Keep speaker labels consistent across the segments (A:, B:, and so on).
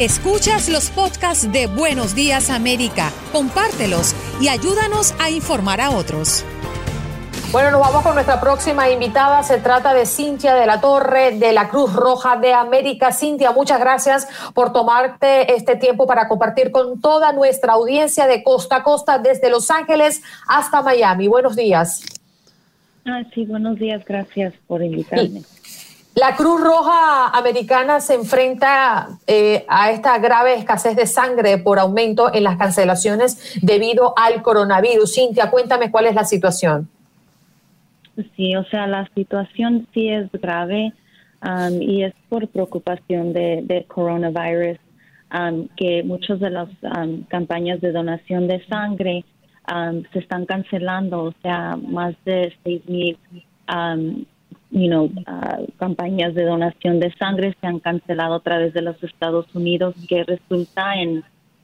A: Escuchas los podcasts de Buenos Días América, compártelos y ayúdanos a informar a otros.
B: Bueno, nos vamos con nuestra próxima invitada. Se trata de Cintia de la Torre de la Cruz Roja de América. Cintia, muchas gracias por tomarte este tiempo para compartir con toda nuestra audiencia de costa a costa, desde Los Ángeles hasta Miami. Buenos días.
C: Ah, sí, buenos días. Gracias por invitarme.
B: La Cruz Roja Americana se enfrenta eh, a esta grave escasez de sangre por aumento en las cancelaciones debido al coronavirus. Cintia, cuéntame cuál es la situación.
C: Sí, o sea, la situación sí es grave um, y es por preocupación de, de coronavirus um, que muchas de las um, campañas de donación de sangre se están cancelando, o sea, más de seis mil you know, uh, campañas de donación de sangre se han cancelado a través de los Estados Unidos, que resulta en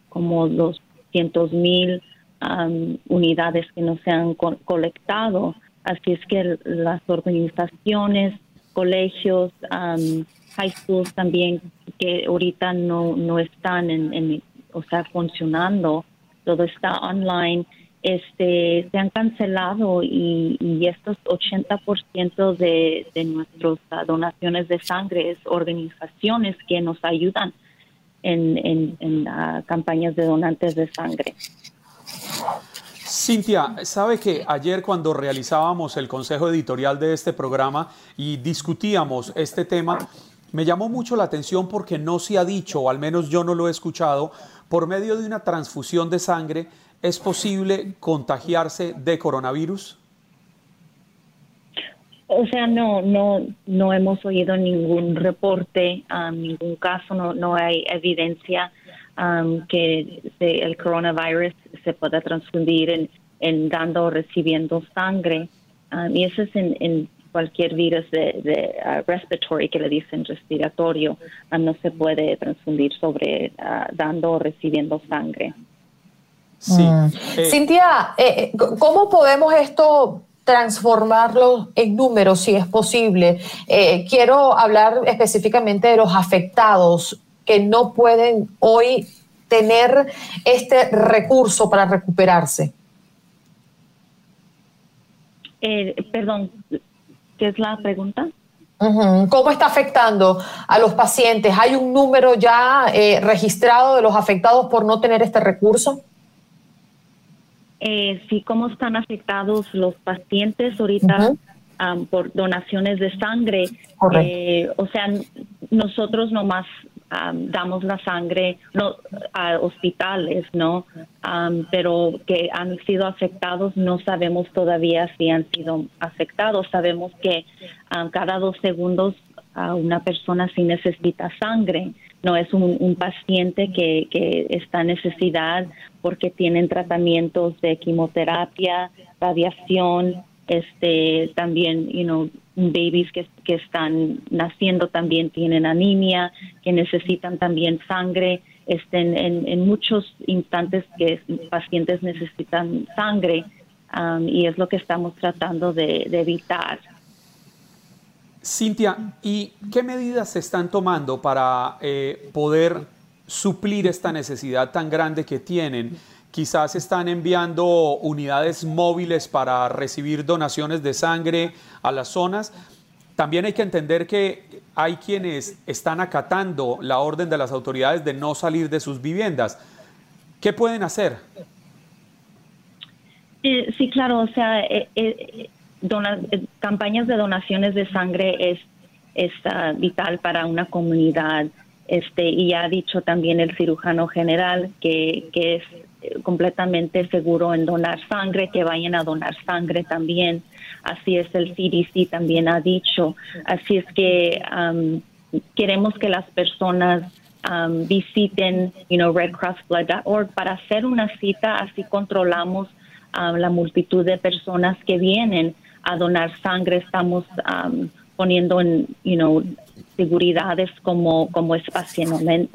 C: como 200 mil um, unidades que no se han colectado. Así es que las organizaciones, colegios, um, high schools también, que ahorita no, no están en, en, o sea, funcionando, todo está online este, se han cancelado y, estos 80% de, de nuestras donaciones de sangre es organizaciones que nos ayudan en, en, en campañas de donantes de sangre.
D: Cintia, sabe que ayer cuando realizábamos el consejo editorial de este programa y discutíamos este tema, me llamó mucho la atención porque no se ha dicho, o al menos yo no lo he escuchado, por medio de una transfusión de sangre ¿Es posible contagiarse de coronavirus?
C: O sea, no, no, no hemos oído ningún reporte, um, ningún caso, no, no hay evidencia um, que el coronavirus se pueda transfundir en, en dando o recibiendo sangre. Um, y eso es en, cualquier virus de, uh, respiratory que le dicen respiratorio, no se puede transfundir sobre uh, dando o recibiendo sangre.
B: Sí. Mm. Eh, Cintia, eh, eh, ¿cómo podemos esto transformarlo en números, si es posible? quiero hablar específicamente de los afectados que no pueden hoy tener este recurso para recuperarse.
C: perdón, ¿qué es la pregunta?
B: ¿Cómo está afectando a los pacientes? ¿Hay un número ya registrado de los afectados por no tener este recurso?
C: Eh, sí cómo están afectados los pacientes ahorita por donaciones de sangre. Eh, o sea, nosotros nomás damos la sangre no, a hospitales, ¿no? pero que han sido afectados, no sabemos todavía si han sido afectados. Sabemos que cada dos segundos una persona sí necesita sangre. No es un, paciente que, que, está en necesidad porque tienen tratamientos de quimioterapia, radiación, este también, you know, babies que, que están naciendo también tienen anemia, que necesitan también sangre. Este, en, en, muchos instantes que pacientes necesitan sangre um, y es lo que estamos tratando de, evitar.
D: Cintia, ¿y qué medidas se están tomando para eh, poder suplir esta necesidad tan grande que tienen? Quizás están enviando unidades móviles para recibir donaciones de sangre a las zonas. También hay que entender que hay quienes están acatando la orden de las autoridades de no salir de sus viviendas. ¿Qué pueden hacer?
C: Eh, sí, claro, o sea, eh, eh, campañas de donaciones de sangre es, es ah, vital para una comunidad. Este, y ha dicho también el cirujano general que, que es completamente seguro en donar sangre, que vayan a donar sangre también. Así es el CDC también ha dicho. Así es que um, queremos que las personas um, visiten, you know, redcrossblood.org para hacer una cita. Así controlamos um, la multitud de personas que vienen a donar sangre. Estamos poniendo en, you know, seguridades como como espacio,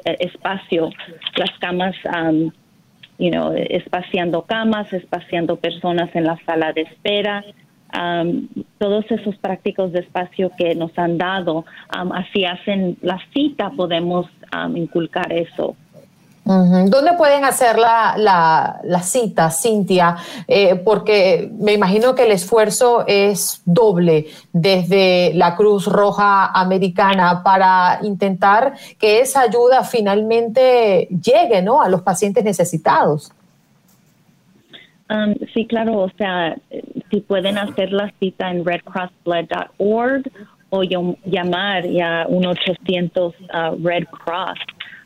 C: espacio las camas you know, espaciando camas, espaciando personas en la sala de espera. Um, todos esos prácticos de espacio que nos han dado, um, así hacen la cita, podemos um, inculcar eso.
B: ¿Dónde pueden hacer la, la, cita, Cintia? Eh, porque me imagino que el esfuerzo es doble desde la Cruz Roja Americana para intentar que esa ayuda finalmente llegue ¿no? a los pacientes necesitados.
C: Um, sí, claro, o sea, si pueden hacer la cita en redcrossblood.org o llamar ya 1-800 uh, Red Cross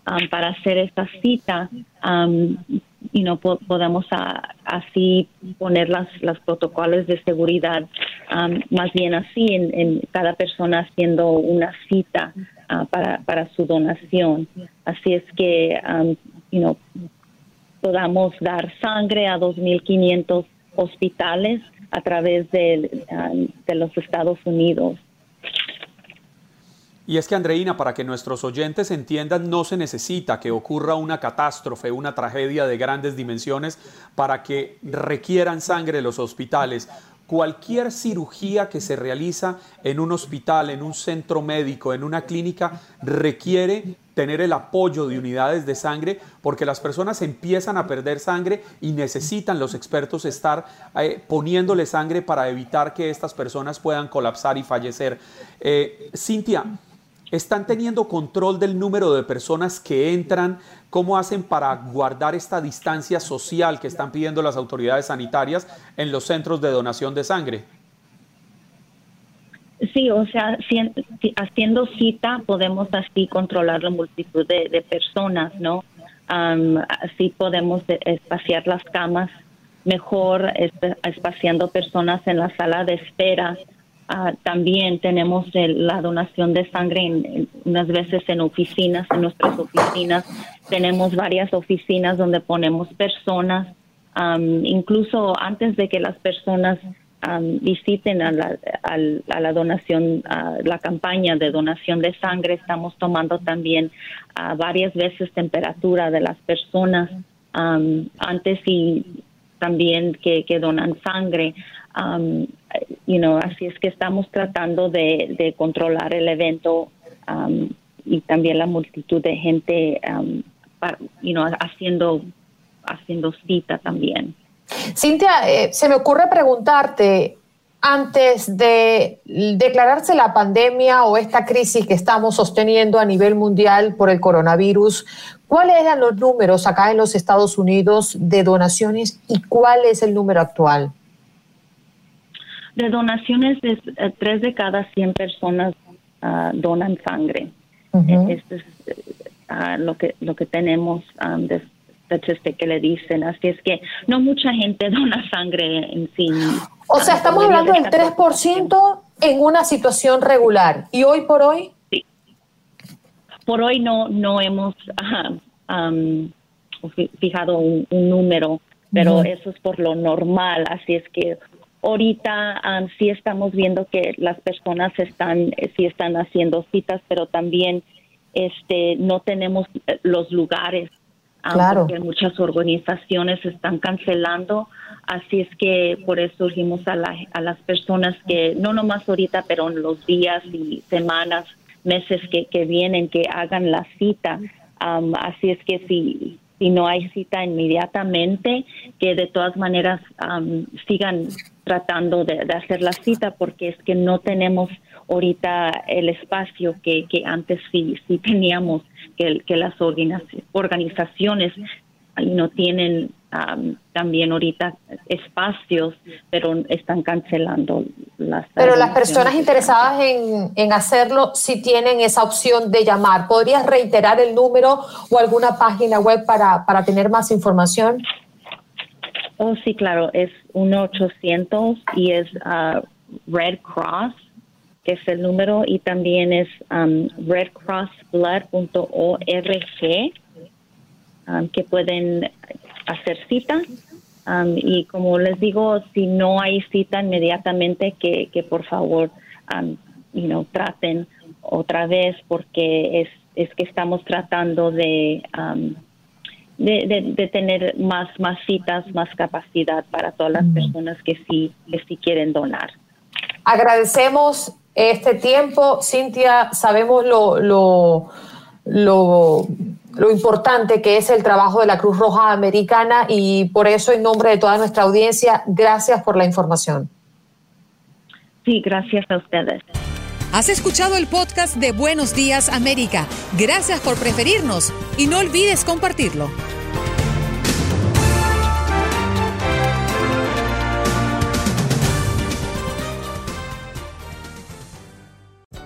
C: Um, para hacer esta cita um, y no podemos así poner las, los protocolos de seguridad um, más bien así en, cada persona haciendo una cita uh, para, para su donación. Así es que you podamos dar sangre a 2.500 hospitales a través de, de los Estados Unidos
D: y es que, Andreina, para que nuestros oyentes entiendan, no se necesita que ocurra una catástrofe, una tragedia de grandes dimensiones para que requieran sangre los hospitales. Cualquier cirugía que se realiza en un hospital, en un centro médico, en una clínica, requiere tener el apoyo de unidades de sangre porque las personas empiezan a perder sangre y necesitan los expertos estar eh, poniéndole sangre para evitar que estas personas puedan colapsar y fallecer. Eh, Cintia, ¿Están teniendo control del número de personas que entran? ¿Cómo hacen para guardar esta distancia social que están pidiendo las autoridades sanitarias en los centros de donación de sangre?
C: Sí, o sea, haciendo cita podemos así controlar la multitud de, personas, ¿no? así podemos espaciar las camas mejor, espaciando personas en la sala de espera Ah, también tenemos la donación de sangre en, unas veces en oficinas, en nuestras oficinas. Tenemos varias oficinas donde ponemos personas, incluso antes de que las personas visiten a la, a, la donación, la campaña de donación de sangre, estamos tomando también uh, varias veces temperatura de las personas antes y también que, que donan sangre. Um, you know, así es que estamos tratando de, controlar el evento um, y también la multitud de gente um, you know, haciendo, haciendo cita también.
B: Cintia, eh, se me ocurre preguntarte, antes de declararse la pandemia o esta crisis que estamos sosteniendo a nivel mundial por el coronavirus, ¿cuáles eran los números acá en los Estados Unidos de donaciones y cuál es el número actual?
C: de donaciones, de, eh, tres de cada 100 personas ah, donan sangre. Este ah, lo que lo que tenemos um, de este que le dicen. Así es que no mucha gente dona sangre en sí.
B: O sea, estamos hablando del 3% en una situación regular. ¿Y hoy por hoy?
C: Por hoy no, no hemos fijado un, número, pero eso es por lo normal. Así es que ahorita sí estamos viendo que las personas están, sí están haciendo citas, pero también este, no tenemos los lugares claro. porque muchas organizaciones están cancelando, así es que por eso urgimos a, a las personas que, no nomás ahorita, pero en los días y semanas, meses que, que vienen, que hagan la cita. así es que si, si no hay cita inmediatamente, que de todas maneras sigan tratando de, hacer la cita porque es que no tenemos ahorita el espacio que, que antes sí, sí teníamos, que, que las organizaciones no tienen también ahorita espacios, pero están cancelando las.
B: Pero las personas interesadas en, en, hacerlo sí tienen esa opción de llamar. ¿Podrías reiterar el número o alguna página web para, para tener más información?
C: Oh, sí, claro, es 1-800 y es uh, Red Cross, que es el número, y también es um, redcrossblood.org, um, que pueden hacer cita. Um, y como les digo, si no hay cita inmediatamente, que, que por favor, um, you know, traten otra vez, porque es, es que estamos tratando de de, tener más, más citas, más capacidad para todas las personas que sí, que sí quieren donar.
B: Agradecemos este tiempo, Cintia, sabemos lo, lo, lo, lo, importante que es el trabajo de la Cruz Roja Americana y por eso en nombre de toda nuestra audiencia, gracias por la información.
C: Sí, gracias a ustedes.
A: Has escuchado el podcast de Buenos Días América. Gracias por preferirnos y no olvides compartirlo.